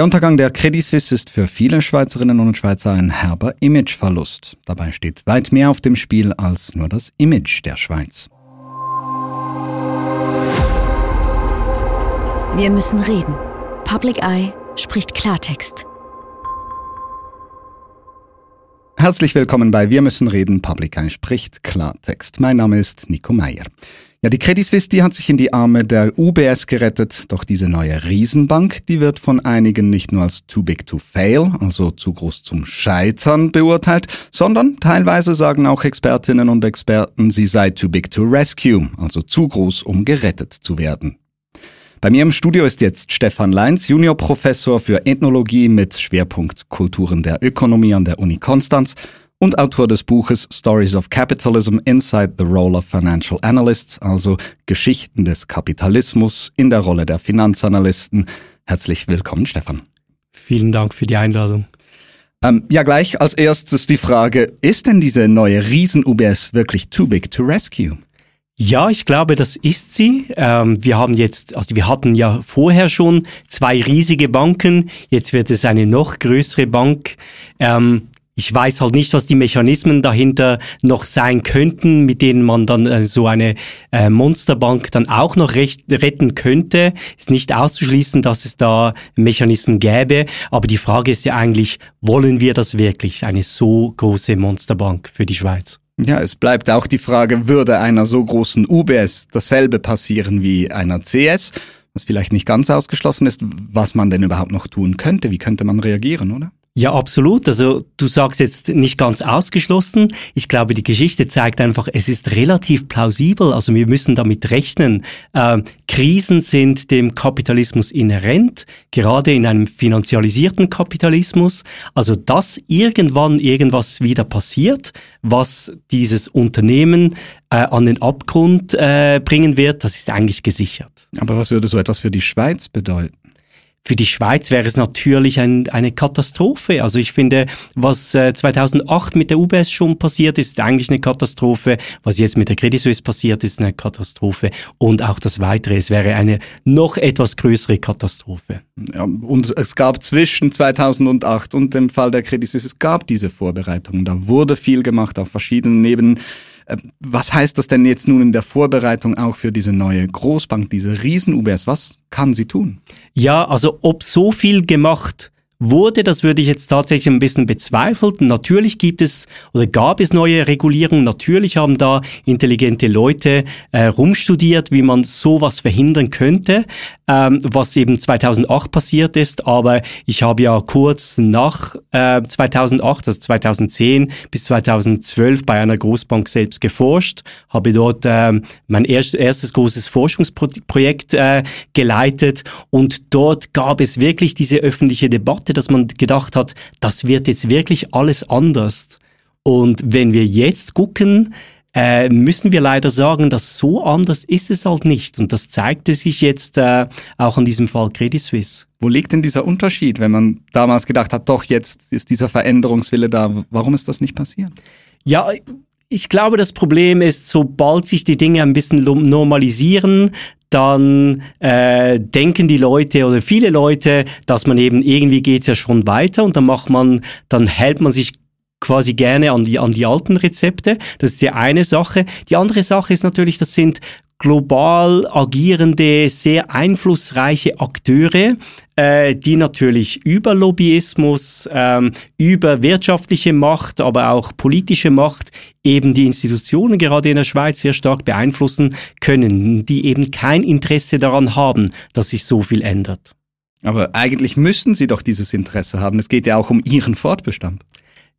Der Untergang der Credit Suisse ist für viele Schweizerinnen und Schweizer ein herber Imageverlust. Dabei steht weit mehr auf dem Spiel als nur das Image der Schweiz. Wir müssen reden. Public Eye spricht Klartext. Herzlich willkommen bei Wir müssen reden. Public Eye spricht Klartext. Mein Name ist Nico Meyer. Ja, die Credit Suisse, die hat sich in die Arme der UBS gerettet, doch diese neue Riesenbank, die wird von einigen nicht nur als too big to fail, also zu groß zum Scheitern beurteilt, sondern teilweise sagen auch Expertinnen und Experten, sie sei too big to rescue, also zu groß, um gerettet zu werden. Bei mir im Studio ist jetzt Stefan Leins, Juniorprofessor für Ethnologie mit Schwerpunkt Kulturen der Ökonomie an der Uni Konstanz und Autor des Buches Stories of Capitalism Inside the Role of Financial Analysts, also Geschichten des Kapitalismus in der Rolle der Finanzanalysten. Herzlich willkommen, Stefan. Vielen Dank für die Einladung. Ähm, ja, gleich als erstes die Frage, ist denn diese neue Riesen-UBS wirklich too big to rescue? Ja, ich glaube, das ist sie. Ähm, wir haben jetzt, also wir hatten ja vorher schon zwei riesige Banken. Jetzt wird es eine noch größere Bank. Ähm, ich weiß halt nicht, was die Mechanismen dahinter noch sein könnten, mit denen man dann äh, so eine äh, Monsterbank dann auch noch recht, retten könnte. Ist nicht auszuschließen, dass es da Mechanismen gäbe. Aber die Frage ist ja eigentlich, wollen wir das wirklich, eine so große Monsterbank für die Schweiz? Ja, es bleibt auch die Frage, würde einer so großen UBS dasselbe passieren wie einer CS? Was vielleicht nicht ganz ausgeschlossen ist, was man denn überhaupt noch tun könnte. Wie könnte man reagieren, oder? Ja, absolut. Also du sagst jetzt nicht ganz ausgeschlossen. Ich glaube, die Geschichte zeigt einfach, es ist relativ plausibel. Also wir müssen damit rechnen. Äh, Krisen sind dem Kapitalismus inhärent, gerade in einem finanzialisierten Kapitalismus. Also dass irgendwann irgendwas wieder passiert, was dieses Unternehmen äh, an den Abgrund äh, bringen wird, das ist eigentlich gesichert. Aber was würde so etwas für die Schweiz bedeuten? Für die Schweiz wäre es natürlich ein, eine Katastrophe. Also ich finde, was äh, 2008 mit der UBS schon passiert ist, ist eigentlich eine Katastrophe. Was jetzt mit der Credit Suisse passiert, ist eine Katastrophe. Und auch das Weitere, es wäre eine noch etwas größere Katastrophe. Ja, und es gab zwischen 2008 und dem Fall der Credit Suisse, es gab diese Vorbereitungen. Da wurde viel gemacht auf verschiedenen Ebenen. Äh, was heißt das denn jetzt nun in der Vorbereitung auch für diese neue Großbank, diese Riesen-UBS? Was kann sie tun? Ja, also ob so viel gemacht wurde, das würde ich jetzt tatsächlich ein bisschen bezweifelt. Natürlich gibt es oder gab es neue Regulierungen. Natürlich haben da intelligente Leute äh, rumstudiert, wie man sowas verhindern könnte, ähm, was eben 2008 passiert ist. Aber ich habe ja kurz nach äh, 2008, also 2010 bis 2012 bei einer Großbank selbst geforscht, habe dort äh, mein erst, erstes großes Forschungsprojekt äh, geleitet und dort gab es wirklich diese öffentliche Debatte Momente, dass man gedacht hat, das wird jetzt wirklich alles anders. Und wenn wir jetzt gucken, äh, müssen wir leider sagen, dass so anders ist es halt nicht. Und das zeigte sich jetzt äh, auch in diesem Fall Credit Suisse. Wo liegt denn dieser Unterschied, wenn man damals gedacht hat, doch, jetzt ist dieser Veränderungswille da. Warum ist das nicht passiert? Ja, ich glaube, das Problem ist, sobald sich die Dinge ein bisschen normalisieren, dann äh, denken die Leute oder viele Leute, dass man eben irgendwie geht's ja schon weiter und dann macht man, dann hält man sich quasi gerne an die, an die alten Rezepte. Das ist die eine Sache. Die andere Sache ist natürlich, das sind global agierende, sehr einflussreiche Akteure, äh, die natürlich über Lobbyismus, ähm, über wirtschaftliche Macht, aber auch politische Macht eben die Institutionen gerade in der Schweiz sehr stark beeinflussen können, die eben kein Interesse daran haben, dass sich so viel ändert. Aber eigentlich müssten sie doch dieses Interesse haben. Es geht ja auch um ihren Fortbestand.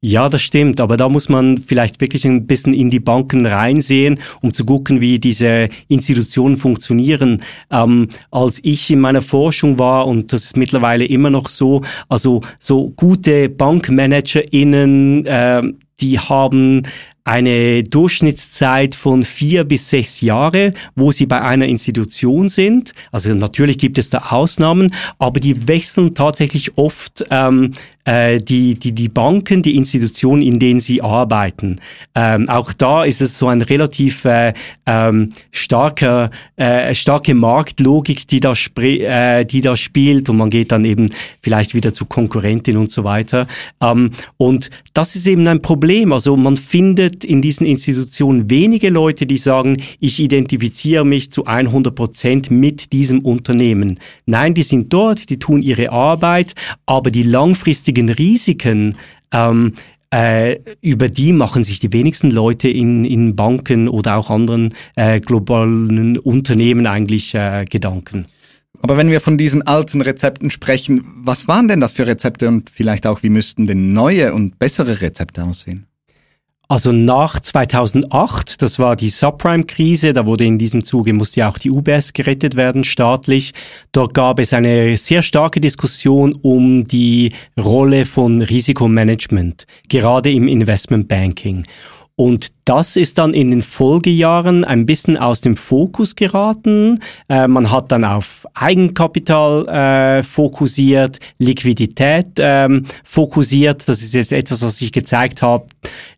Ja, das stimmt, aber da muss man vielleicht wirklich ein bisschen in die Banken reinsehen, um zu gucken, wie diese Institutionen funktionieren. Ähm, als ich in meiner Forschung war, und das ist mittlerweile immer noch so, also so gute BankmanagerInnen, äh, die haben eine Durchschnittszeit von vier bis sechs Jahre, wo sie bei einer Institution sind. Also natürlich gibt es da Ausnahmen, aber die wechseln tatsächlich oft ähm, äh, die, die, die Banken, die Institutionen, in denen sie arbeiten. Ähm, auch da ist es so ein relativ äh, ähm, starker, äh, starke Marktlogik, die da, äh, die da spielt und man geht dann eben vielleicht wieder zu Konkurrentin und so weiter. Ähm, und das ist eben ein Problem. Also man findet in diesen Institutionen wenige Leute, die sagen, ich identifiziere mich zu 100 Prozent mit diesem Unternehmen. Nein, die sind dort, die tun ihre Arbeit, aber die langfristigen Risiken, ähm, äh, über die machen sich die wenigsten Leute in, in Banken oder auch anderen äh, globalen Unternehmen eigentlich äh, Gedanken. Aber wenn wir von diesen alten Rezepten sprechen, was waren denn das für Rezepte und vielleicht auch, wie müssten denn neue und bessere Rezepte aussehen? Also nach 2008, das war die Subprime-Krise, da wurde in diesem Zuge, musste ja auch die UBS gerettet werden, staatlich. Dort gab es eine sehr starke Diskussion um die Rolle von Risikomanagement, gerade im Investmentbanking. Und das ist dann in den Folgejahren ein bisschen aus dem Fokus geraten. Äh, man hat dann auf Eigenkapital äh, fokussiert, Liquidität ähm, fokussiert. Das ist jetzt etwas, was ich gezeigt habe,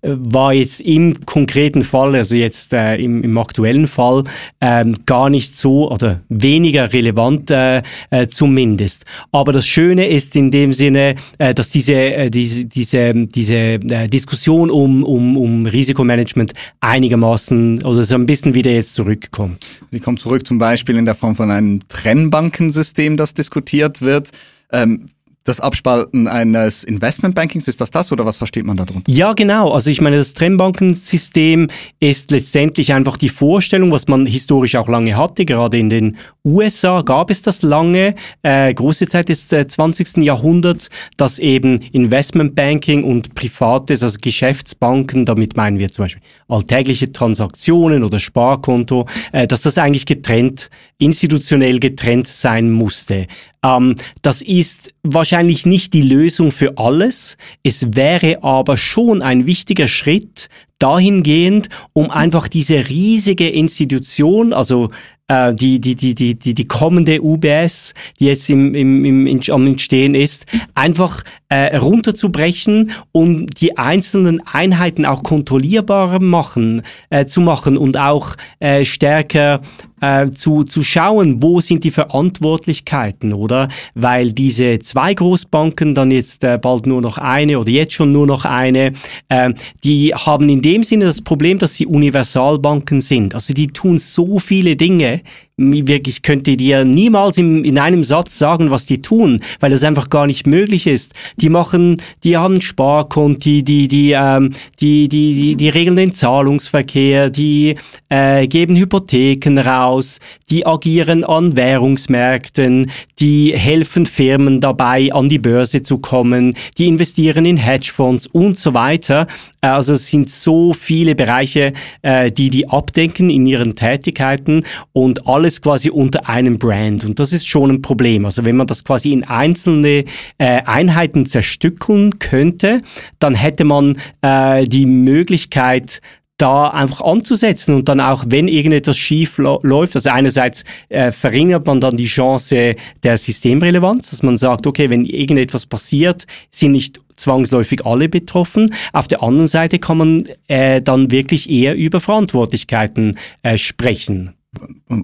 äh, war jetzt im konkreten Fall, also jetzt äh, im, im aktuellen Fall, ähm, gar nicht so oder weniger relevant äh, äh, zumindest. Aber das Schöne ist in dem Sinne, dass diese, diese, diese, diese äh, Diskussion um, um, um Risiko Risikomanagement einigermaßen oder so ein bisschen wieder jetzt zurückkommt. Sie kommt zurück zum Beispiel in der Form von einem Trennbankensystem, das diskutiert wird. Ähm, das Abspalten eines Investmentbankings, ist das das oder was versteht man darunter? Ja, genau. Also ich meine, das Trennbankensystem ist letztendlich einfach die Vorstellung, was man historisch auch lange hatte. Gerade in den USA gab es das lange, äh, große Zeit des äh, 20. Jahrhunderts, dass eben Investmentbanking und privates, also Geschäftsbanken, damit meinen wir zum Beispiel alltägliche Transaktionen oder Sparkonto, äh, dass das eigentlich getrennt, institutionell getrennt sein musste. Ähm, das ist wahrscheinlich nicht die Lösung für alles. Es wäre aber schon ein wichtiger Schritt dahingehend, um einfach diese riesige Institution, also äh, die, die, die, die, die, die kommende UBS, die jetzt im, im, im, am Entstehen ist, einfach äh, runterzubrechen, um die einzelnen Einheiten auch kontrollierbarer machen, äh, zu machen und auch äh, stärker äh, zu, zu schauen, wo sind die Verantwortlichkeiten, oder? Weil diese zwei Großbanken, dann jetzt äh, bald nur noch eine oder jetzt schon nur noch eine, äh, die haben in dem Sinne das Problem, dass sie Universalbanken sind. Also die tun so viele Dinge, wirklich könnte dir niemals im, in einem Satz sagen, was die tun, weil das einfach gar nicht möglich ist. Die machen, die haben Sparkonti, die, die, ähm, die, die, die, die regeln den Zahlungsverkehr, die äh, geben Hypotheken raus, die agieren an Währungsmärkten, die helfen Firmen dabei, an die Börse zu kommen, die investieren in Hedgefonds und so weiter. Also es sind so viele Bereiche, äh, die die abdenken in ihren Tätigkeiten und alle alles quasi unter einem Brand. Und das ist schon ein Problem. Also wenn man das quasi in einzelne äh, Einheiten zerstückeln könnte, dann hätte man äh, die Möglichkeit, da einfach anzusetzen und dann auch, wenn irgendetwas schief läuft, also einerseits äh, verringert man dann die Chance der Systemrelevanz, dass man sagt, okay, wenn irgendetwas passiert, sind nicht zwangsläufig alle betroffen. Auf der anderen Seite kann man äh, dann wirklich eher über Verantwortlichkeiten äh, sprechen.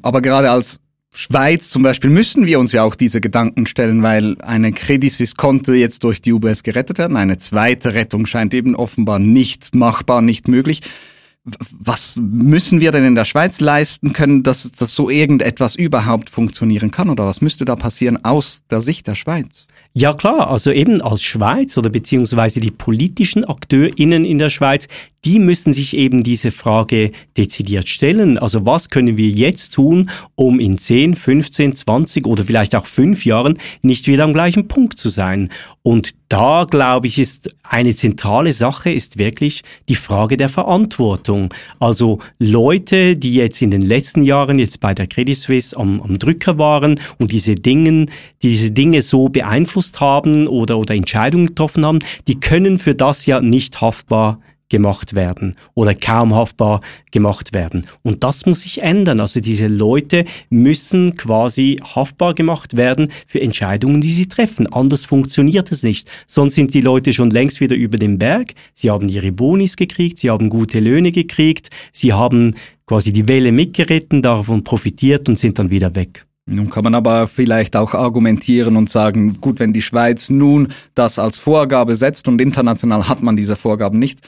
Aber gerade als Schweiz zum Beispiel müssen wir uns ja auch diese Gedanken stellen, weil eine Credit Suisse konnte jetzt durch die UBS gerettet werden. Eine zweite Rettung scheint eben offenbar nicht machbar, nicht möglich. Was müssen wir denn in der Schweiz leisten können, dass, dass so irgendetwas überhaupt funktionieren kann? Oder was müsste da passieren aus der Sicht der Schweiz? Ja klar, also eben als Schweiz oder beziehungsweise die politischen AkteurInnen in der Schweiz, die müssen sich eben diese Frage dezidiert stellen. Also was können wir jetzt tun, um in 10, 15, 20 oder vielleicht auch fünf Jahren nicht wieder am gleichen Punkt zu sein? Und da, glaube ich, ist eine zentrale Sache, ist wirklich die Frage der Verantwortung. Also Leute, die jetzt in den letzten Jahren jetzt bei der Credit Suisse am, am Drücker waren und diese Dinge, diese Dinge so beeinflusst haben oder, oder Entscheidungen getroffen haben, die können für das ja nicht haftbar gemacht werden oder kaum haftbar gemacht werden. Und das muss sich ändern. Also diese Leute müssen quasi haftbar gemacht werden für Entscheidungen, die sie treffen. Anders funktioniert es nicht. Sonst sind die Leute schon längst wieder über den Berg. Sie haben ihre Bonis gekriegt, sie haben gute Löhne gekriegt, sie haben quasi die Welle mitgeritten, davon profitiert und sind dann wieder weg. Nun kann man aber vielleicht auch argumentieren und sagen, gut, wenn die Schweiz nun das als Vorgabe setzt und international hat man diese Vorgaben nicht,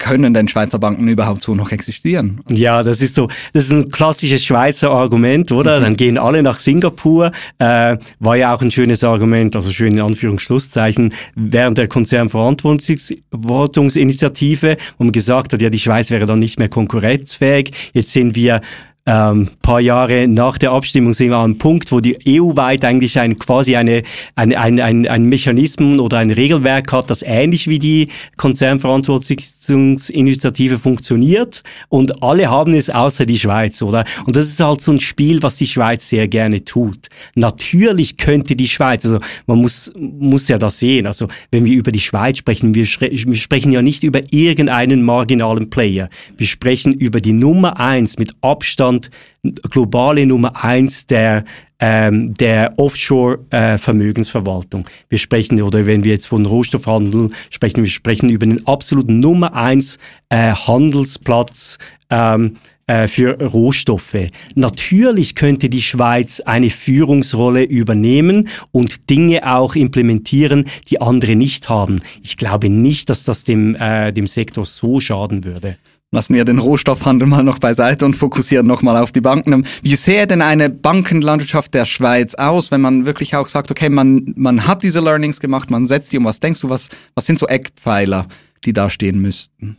können denn Schweizer Banken überhaupt so noch existieren? Ja, das ist so, das ist ein klassisches Schweizer Argument, oder? Mhm. Dann gehen alle nach Singapur. Äh, war ja auch ein schönes Argument, also schön in Anführungsschlusszeichen, während der Konzernverantwortungsinitiative, wo man gesagt hat, ja, die Schweiz wäre dann nicht mehr konkurrenzfähig. Jetzt sind wir ähm, paar Jahre nach der Abstimmung sind wir an einem Punkt, wo die EU-weit eigentlich ein, quasi eine, ein, ein, ein, ein Mechanismus oder ein Regelwerk hat, das ähnlich wie die Konzernverantwortungsinitiative funktioniert und alle haben es außer die Schweiz, oder? Und das ist halt so ein Spiel, was die Schweiz sehr gerne tut. Natürlich könnte die Schweiz, also man muss, muss ja das sehen, also wenn wir über die Schweiz sprechen, wir, wir sprechen ja nicht über irgendeinen marginalen Player. Wir sprechen über die Nummer eins mit Abstand Deutschland globale Nummer eins der ähm, der Offshore-Vermögensverwaltung. Äh, wir sprechen, oder wenn wir jetzt von Rohstoffhandel sprechen, wir sprechen über den absoluten Nummer eins äh, Handelsplatz ähm, äh, für Rohstoffe. Natürlich könnte die Schweiz eine Führungsrolle übernehmen und Dinge auch implementieren, die andere nicht haben. Ich glaube nicht, dass das dem, äh, dem Sektor so schaden würde. Lassen wir den Rohstoffhandel mal noch beiseite und fokussieren nochmal auf die Banken. Wie sähe denn eine Bankenlandschaft der Schweiz aus, wenn man wirklich auch sagt, okay, man, man hat diese Learnings gemacht, man setzt die um. Was denkst du, was, was sind so Eckpfeiler, die da stehen müssten?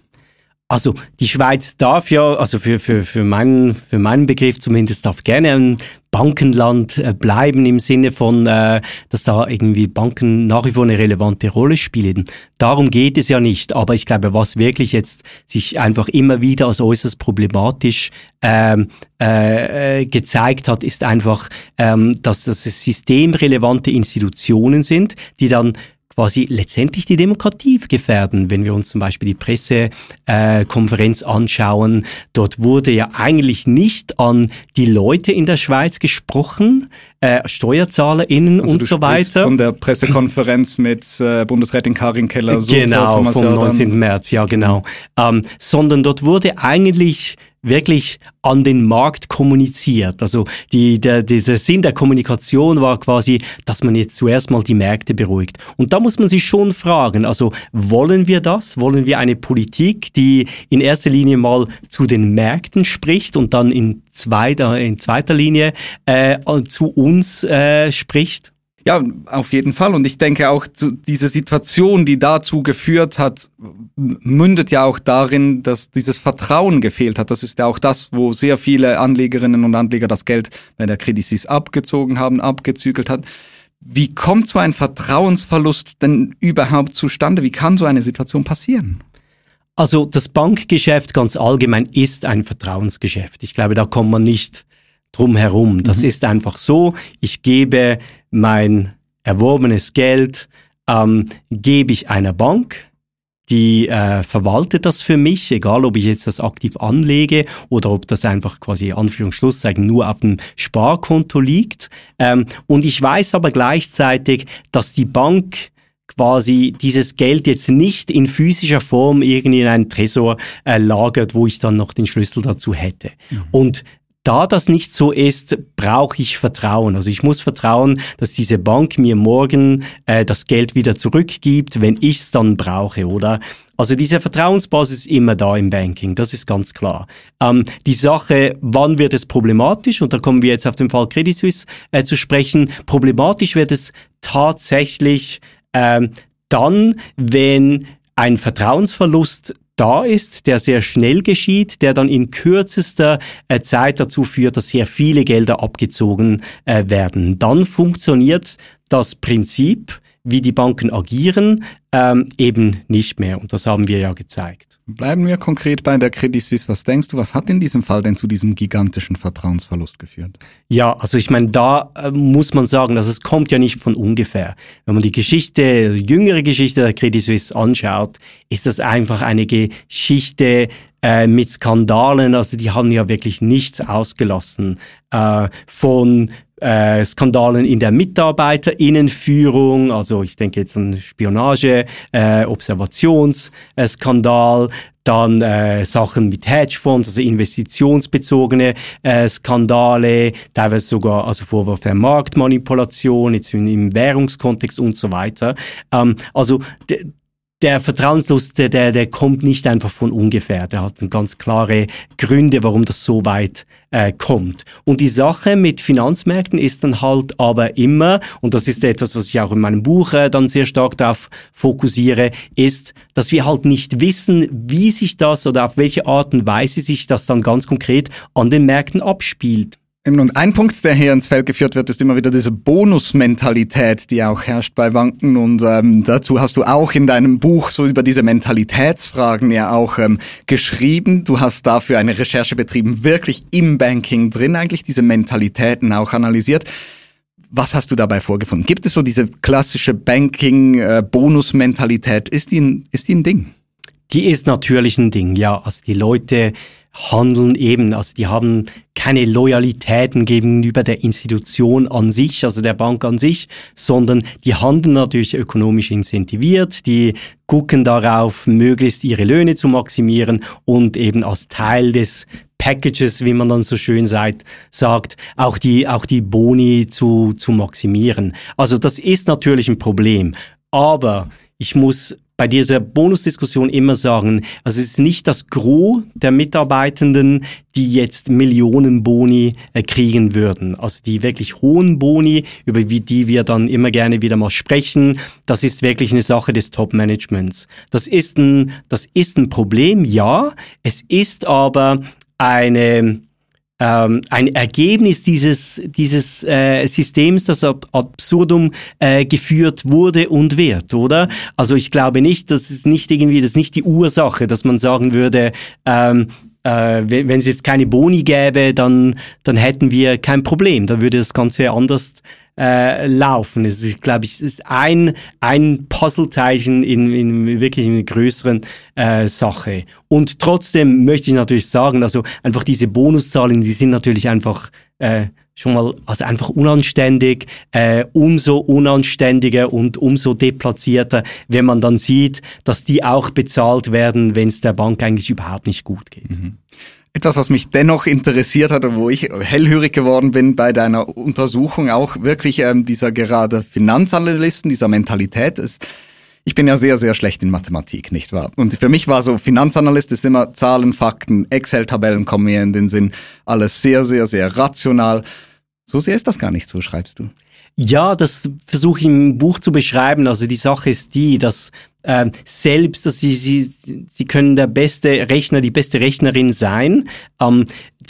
Also die Schweiz darf ja, also für, für, für, meinen, für meinen Begriff zumindest, darf gerne ein Bankenland äh, bleiben im Sinne von, äh, dass da irgendwie Banken nach wie vor eine relevante Rolle spielen. Darum geht es ja nicht. Aber ich glaube, was wirklich jetzt sich einfach immer wieder als äußerst problematisch ähm, äh, gezeigt hat, ist einfach, ähm, dass das systemrelevante Institutionen sind, die dann quasi letztendlich die Demokratie gefährden. Wenn wir uns zum Beispiel die Pressekonferenz äh, anschauen, dort wurde ja eigentlich nicht an die Leute in der Schweiz gesprochen, äh, SteuerzahlerInnen also und so weiter. Von der Pressekonferenz mit äh, Bundesrätin Karin Keller. So genau, vom 19. März, ja genau. Ähm, sondern dort wurde eigentlich wirklich an den Markt kommuniziert. Also die, der, der Sinn der Kommunikation war quasi, dass man jetzt zuerst mal die Märkte beruhigt. Und da muss man sich schon fragen, also wollen wir das? Wollen wir eine Politik, die in erster Linie mal zu den Märkten spricht und dann in zweiter, in zweiter Linie äh, zu uns äh, spricht? Ja, auf jeden Fall. Und ich denke auch, diese Situation, die dazu geführt hat, mündet ja auch darin, dass dieses Vertrauen gefehlt hat. Das ist ja auch das, wo sehr viele Anlegerinnen und Anleger das Geld bei der Credit Suisse abgezogen haben, abgezügelt hat. Wie kommt so ein Vertrauensverlust denn überhaupt zustande? Wie kann so eine Situation passieren? Also das Bankgeschäft ganz allgemein ist ein Vertrauensgeschäft. Ich glaube, da kommt man nicht drum herum. Das mhm. ist einfach so. Ich gebe mein erworbenes Geld, ähm, gebe ich einer Bank, die äh, verwaltet das für mich, egal ob ich jetzt das aktiv anlege oder ob das einfach quasi Anführungsschlusszeichen nur auf dem Sparkonto liegt. Ähm, und ich weiß aber gleichzeitig, dass die Bank quasi dieses Geld jetzt nicht in physischer Form irgendwie in einen Tresor äh, lagert, wo ich dann noch den Schlüssel dazu hätte. Mhm. Und da das nicht so ist, brauche ich Vertrauen. Also ich muss vertrauen, dass diese Bank mir morgen äh, das Geld wieder zurückgibt, wenn ich es dann brauche, oder? Also diese Vertrauensbasis ist immer da im Banking, das ist ganz klar. Ähm, die Sache, wann wird es problematisch, und da kommen wir jetzt auf den Fall Credit Suisse äh, zu sprechen, problematisch wird es tatsächlich ähm, dann, wenn ein Vertrauensverlust da ist, der sehr schnell geschieht, der dann in kürzester äh, Zeit dazu führt, dass sehr viele Gelder abgezogen äh, werden. Dann funktioniert das Prinzip, wie die Banken agieren, ähm, eben nicht mehr. Und das haben wir ja gezeigt. Bleiben wir konkret bei der Credit Suisse. Was denkst du, was hat in diesem Fall denn zu diesem gigantischen Vertrauensverlust geführt? Ja, also ich meine, da äh, muss man sagen, dass es kommt ja nicht von ungefähr. Wenn man die Geschichte, die jüngere Geschichte der Credit Suisse anschaut, ist das einfach eine Geschichte äh, mit Skandalen. Also die haben ja wirklich nichts ausgelassen. Äh, von äh, Skandalen in der Mitarbeiterinnenführung, also ich denke jetzt an Spionage, äh, Observationsskandal, dann äh, Sachen mit Hedgefonds, also investitionsbezogene äh, Skandale, teilweise sogar also Vorwurf der Marktmanipulation, jetzt im, im Währungskontext und so weiter. Ähm, also der Vertrauenslust, der, der kommt nicht einfach von ungefähr. Der hat ganz klare Gründe, warum das so weit äh, kommt. Und die Sache mit Finanzmärkten ist dann halt aber immer, und das ist etwas, was ich auch in meinem Buch äh, dann sehr stark darauf fokussiere, ist, dass wir halt nicht wissen, wie sich das oder auf welche Art und Weise sich das dann ganz konkret an den Märkten abspielt. Und ein Punkt, der hier ins Feld geführt wird, ist immer wieder diese Bonusmentalität, die auch herrscht bei Banken. Und ähm, dazu hast du auch in deinem Buch so über diese Mentalitätsfragen ja auch ähm, geschrieben. Du hast dafür eine Recherche betrieben, wirklich im Banking drin, eigentlich diese Mentalitäten auch analysiert. Was hast du dabei vorgefunden? Gibt es so diese klassische Banking-Bonusmentalität? Äh, ist, die ist die ein Ding? Die ist natürlich ein Ding, ja. Also die Leute handeln eben, also die haben keine Loyalitäten gegenüber der Institution an sich, also der Bank an sich, sondern die handeln natürlich ökonomisch incentiviert, die gucken darauf, möglichst ihre Löhne zu maximieren und eben als Teil des Packages, wie man dann so schön sagt, sagt, auch die, auch die Boni zu, zu maximieren. Also das ist natürlich ein Problem. Aber ich muss bei dieser Bonusdiskussion immer sagen, also es ist nicht das Gros der Mitarbeitenden, die jetzt Millionen Boni äh, kriegen würden. Also die wirklich hohen Boni, über die wir dann immer gerne wieder mal sprechen, das ist wirklich eine Sache des Top-Managements. Das ist ein, das ist ein Problem, ja. Es ist aber eine, ähm, ein Ergebnis dieses, dieses äh, Systems, das ab absurdum äh, geführt wurde und wird, oder? Also ich glaube nicht, das ist nicht irgendwie, das ist nicht die Ursache, dass man sagen würde, ähm, äh, wenn, es jetzt keine Boni gäbe, dann, dann hätten wir kein Problem. Da würde das Ganze anders äh, laufen. Es ist, glaube ich, ist ein, ein Puzzleteilchen in, in wirklich einer größeren äh, Sache. Und trotzdem möchte ich natürlich sagen, also einfach diese Bonuszahlen, die sind natürlich einfach äh, schon mal also einfach unanständig, äh, umso unanständiger und umso deplatzierter, wenn man dann sieht, dass die auch bezahlt werden, wenn es der Bank eigentlich überhaupt nicht gut geht. Mhm. Etwas, was mich dennoch interessiert hat wo ich hellhörig geworden bin bei deiner Untersuchung, auch wirklich ähm, dieser gerade Finanzanalysten, dieser Mentalität ist, ich bin ja sehr, sehr schlecht in Mathematik, nicht wahr? Und für mich war so, Finanzanalyst ist immer Zahlen, Fakten, Excel-Tabellen kommen mir in den Sinn. Alles sehr, sehr, sehr rational. So sehr ist das gar nicht, so schreibst du. Ja, das versuche ich im Buch zu beschreiben. Also die Sache ist die, dass äh, selbst, dass sie, sie, sie können der beste Rechner, die beste Rechnerin sein. Ähm,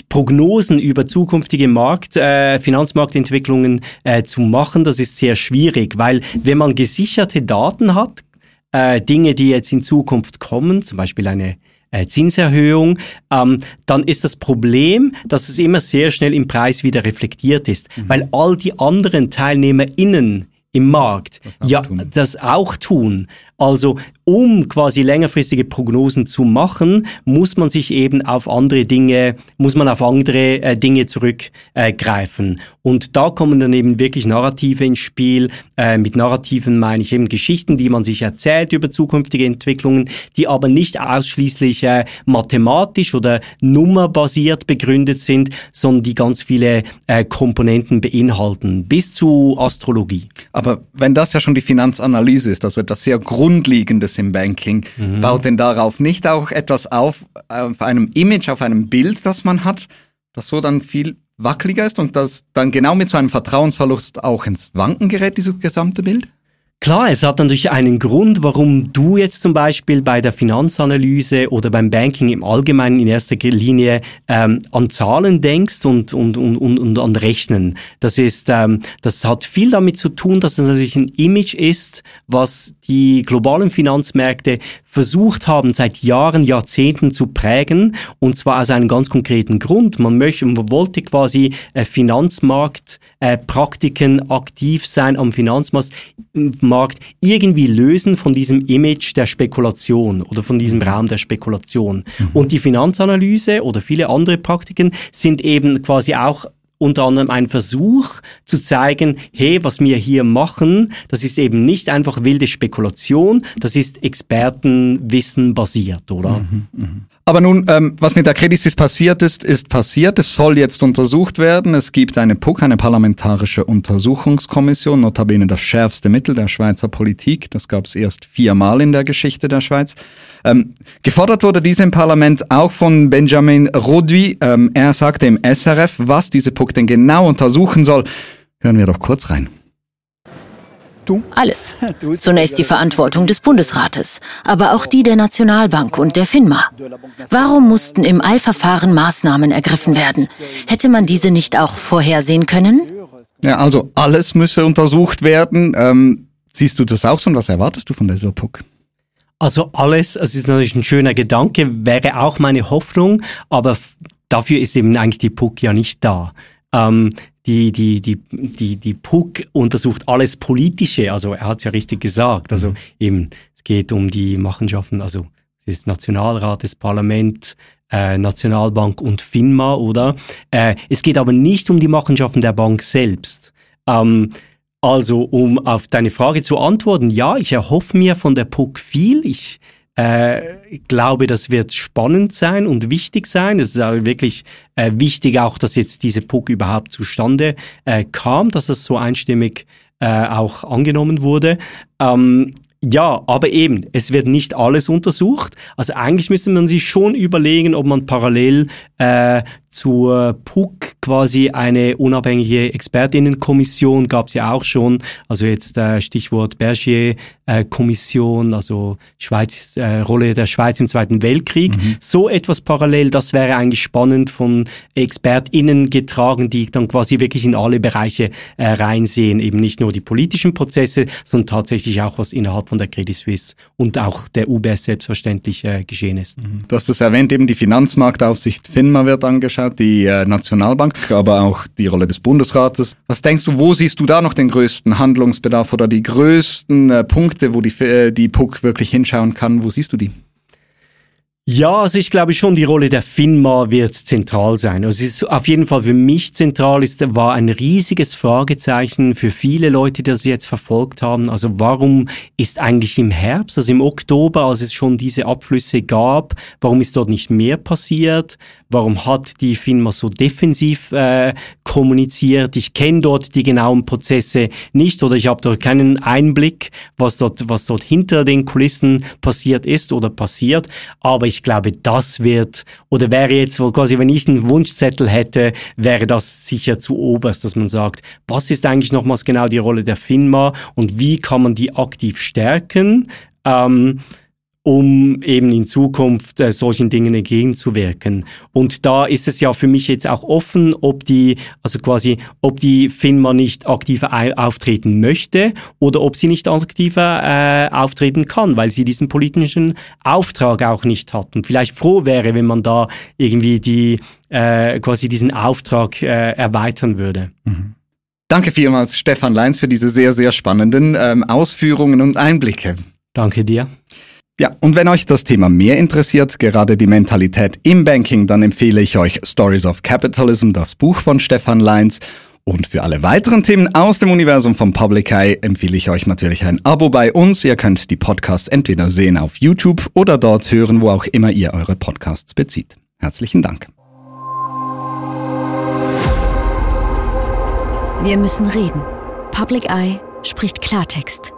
Prognosen über zukünftige Markt, äh, Finanzmarktentwicklungen äh, zu machen, das ist sehr schwierig, weil wenn man gesicherte Daten hat, äh, Dinge, die jetzt in Zukunft kommen, zum Beispiel eine äh, Zinserhöhung, ähm, dann ist das Problem, dass es immer sehr schnell im Preis wieder reflektiert ist, mhm. weil all die anderen TeilnehmerInnen im Markt das ja das auch tun. Also um quasi längerfristige Prognosen zu machen, muss man sich eben auf andere Dinge, muss man auf andere äh, Dinge zurückgreifen. Äh, und da kommen dann eben wirklich Narrative ins Spiel. Äh, mit Narrativen meine ich eben Geschichten, die man sich erzählt über zukünftige Entwicklungen, die aber nicht ausschließlich äh, mathematisch oder nummerbasiert begründet sind, sondern die ganz viele äh, Komponenten beinhalten, bis zu Astrologie. Aber wenn das ja schon die Finanzanalyse ist, also etwas sehr Grundlegendes im Banking, mhm. baut denn darauf nicht auch etwas auf, auf einem Image, auf einem Bild, das man hat, das so dann viel wackeliger ist und das dann genau mit so einem Vertrauensverlust auch ins Wanken gerät, dieses gesamte Bild? Klar, es hat natürlich einen Grund, warum du jetzt zum Beispiel bei der Finanzanalyse oder beim Banking im Allgemeinen in erster Linie ähm, an Zahlen denkst und, und, und, und, und an Rechnen. Das ist, ähm, das hat viel damit zu tun, dass es natürlich ein Image ist, was die globalen Finanzmärkte versucht haben, seit Jahren, Jahrzehnten zu prägen, und zwar aus einem ganz konkreten Grund. Man möchte, man wollte quasi äh, Finanzmarktpraktiken äh, aktiv sein am Finanzmarkt Markt irgendwie lösen von diesem Image der Spekulation oder von diesem Raum der Spekulation. Mhm. Und die Finanzanalyse oder viele andere Praktiken sind eben quasi auch unter anderem ein Versuch zu zeigen, hey, was wir hier machen, das ist eben nicht einfach wilde Spekulation, das ist Expertenwissen basiert, oder? Mhm, mh. Aber nun, ähm, was mit der Credit Suisse passiert ist, ist passiert. Es soll jetzt untersucht werden. Es gibt eine PUC, eine parlamentarische Untersuchungskommission, notabene das schärfste Mittel der Schweizer Politik. Das gab es erst viermal in der Geschichte der Schweiz. Ähm, gefordert wurde diese im Parlament auch von Benjamin Rodui. Ähm, er sagte im SRF, was diese PUC denn genau untersuchen soll. Hören wir doch kurz rein. Alles. Zunächst die Verantwortung des Bundesrates, aber auch die der Nationalbank und der FINMA. Warum mussten im Eilverfahren Maßnahmen ergriffen werden? Hätte man diese nicht auch vorhersehen können? Ja, also alles müsse untersucht werden. Ähm, siehst du das auch so und was erwartest du von dieser PUC? Also alles, es ist natürlich ein schöner Gedanke, wäre auch meine Hoffnung, aber dafür ist eben eigentlich die PUC ja nicht da. Ähm, die, die, die, die, die PUC untersucht alles Politische, also er hat es ja richtig gesagt, also mhm. eben, es geht um die Machenschaften, also es ist Nationalrat, das Parlament, äh, Nationalbank und FINMA, oder? Äh, es geht aber nicht um die Machenschaften der Bank selbst. Ähm, also, um auf deine Frage zu antworten, ja, ich erhoffe mir von der PUC viel. Ich äh, ich glaube, das wird spannend sein und wichtig sein. Es ist auch wirklich äh, wichtig auch, dass jetzt diese PUC überhaupt zustande äh, kam, dass es so einstimmig äh, auch angenommen wurde. Ähm, ja, aber eben, es wird nicht alles untersucht. Also eigentlich müsste man sich schon überlegen, ob man parallel äh, zur PUC quasi eine unabhängige Expertinnenkommission gab es ja auch schon. Also jetzt äh, Stichwort Bergier-Kommission, äh, also Schweiz, äh, Rolle der Schweiz im Zweiten Weltkrieg. Mhm. So etwas parallel, das wäre eigentlich spannend von ExpertInnen getragen, die dann quasi wirklich in alle Bereiche äh, reinsehen. Eben nicht nur die politischen Prozesse, sondern tatsächlich auch was innerhalb von der Credit Suisse und auch der UBS selbstverständlich äh, geschehen ist. Mhm. Du hast es erwähnt, eben die Finanzmarktaufsicht FINMA wird angeschaut, die äh, Nationalbank, aber auch die Rolle des Bundesrates. Was denkst du, wo siehst du da noch den größten Handlungsbedarf oder die größten äh, Punkte, wo die, äh, die PUC wirklich hinschauen kann? Wo siehst du die? Ja, also ich glaube schon, die Rolle der FINMA wird zentral sein. Also es ist auf jeden Fall für mich zentral, ist, war ein riesiges Fragezeichen für viele Leute, die das jetzt verfolgt haben. Also warum ist eigentlich im Herbst, also im Oktober, als es schon diese Abflüsse gab, warum ist dort nicht mehr passiert? Warum hat die FINMA so defensiv äh, kommuniziert? Ich kenne dort die genauen Prozesse nicht oder ich habe dort keinen Einblick, was dort, was dort hinter den Kulissen passiert ist oder passiert. Aber ich glaube, das wird, oder wäre jetzt quasi, wenn ich einen Wunschzettel hätte, wäre das sicher zu oberst, dass man sagt, was ist eigentlich nochmals genau die Rolle der FINMA und wie kann man die aktiv stärken? Ähm, um eben in Zukunft äh, solchen Dingen entgegenzuwirken. Und da ist es ja für mich jetzt auch offen, ob die, also quasi, ob die FINMA nicht aktiver auftreten möchte oder ob sie nicht aktiver äh, auftreten kann, weil sie diesen politischen Auftrag auch nicht hat und vielleicht froh wäre, wenn man da irgendwie die, äh, quasi diesen Auftrag äh, erweitern würde. Mhm. Danke vielmals, Stefan Leins, für diese sehr, sehr spannenden ähm, Ausführungen und Einblicke. Danke dir. Ja, und wenn euch das Thema mehr interessiert, gerade die Mentalität im Banking, dann empfehle ich euch Stories of Capitalism, das Buch von Stefan Leins. Und für alle weiteren Themen aus dem Universum von Public Eye empfehle ich euch natürlich ein Abo bei uns. Ihr könnt die Podcasts entweder sehen auf YouTube oder dort hören, wo auch immer ihr eure Podcasts bezieht. Herzlichen Dank. Wir müssen reden. Public Eye spricht Klartext.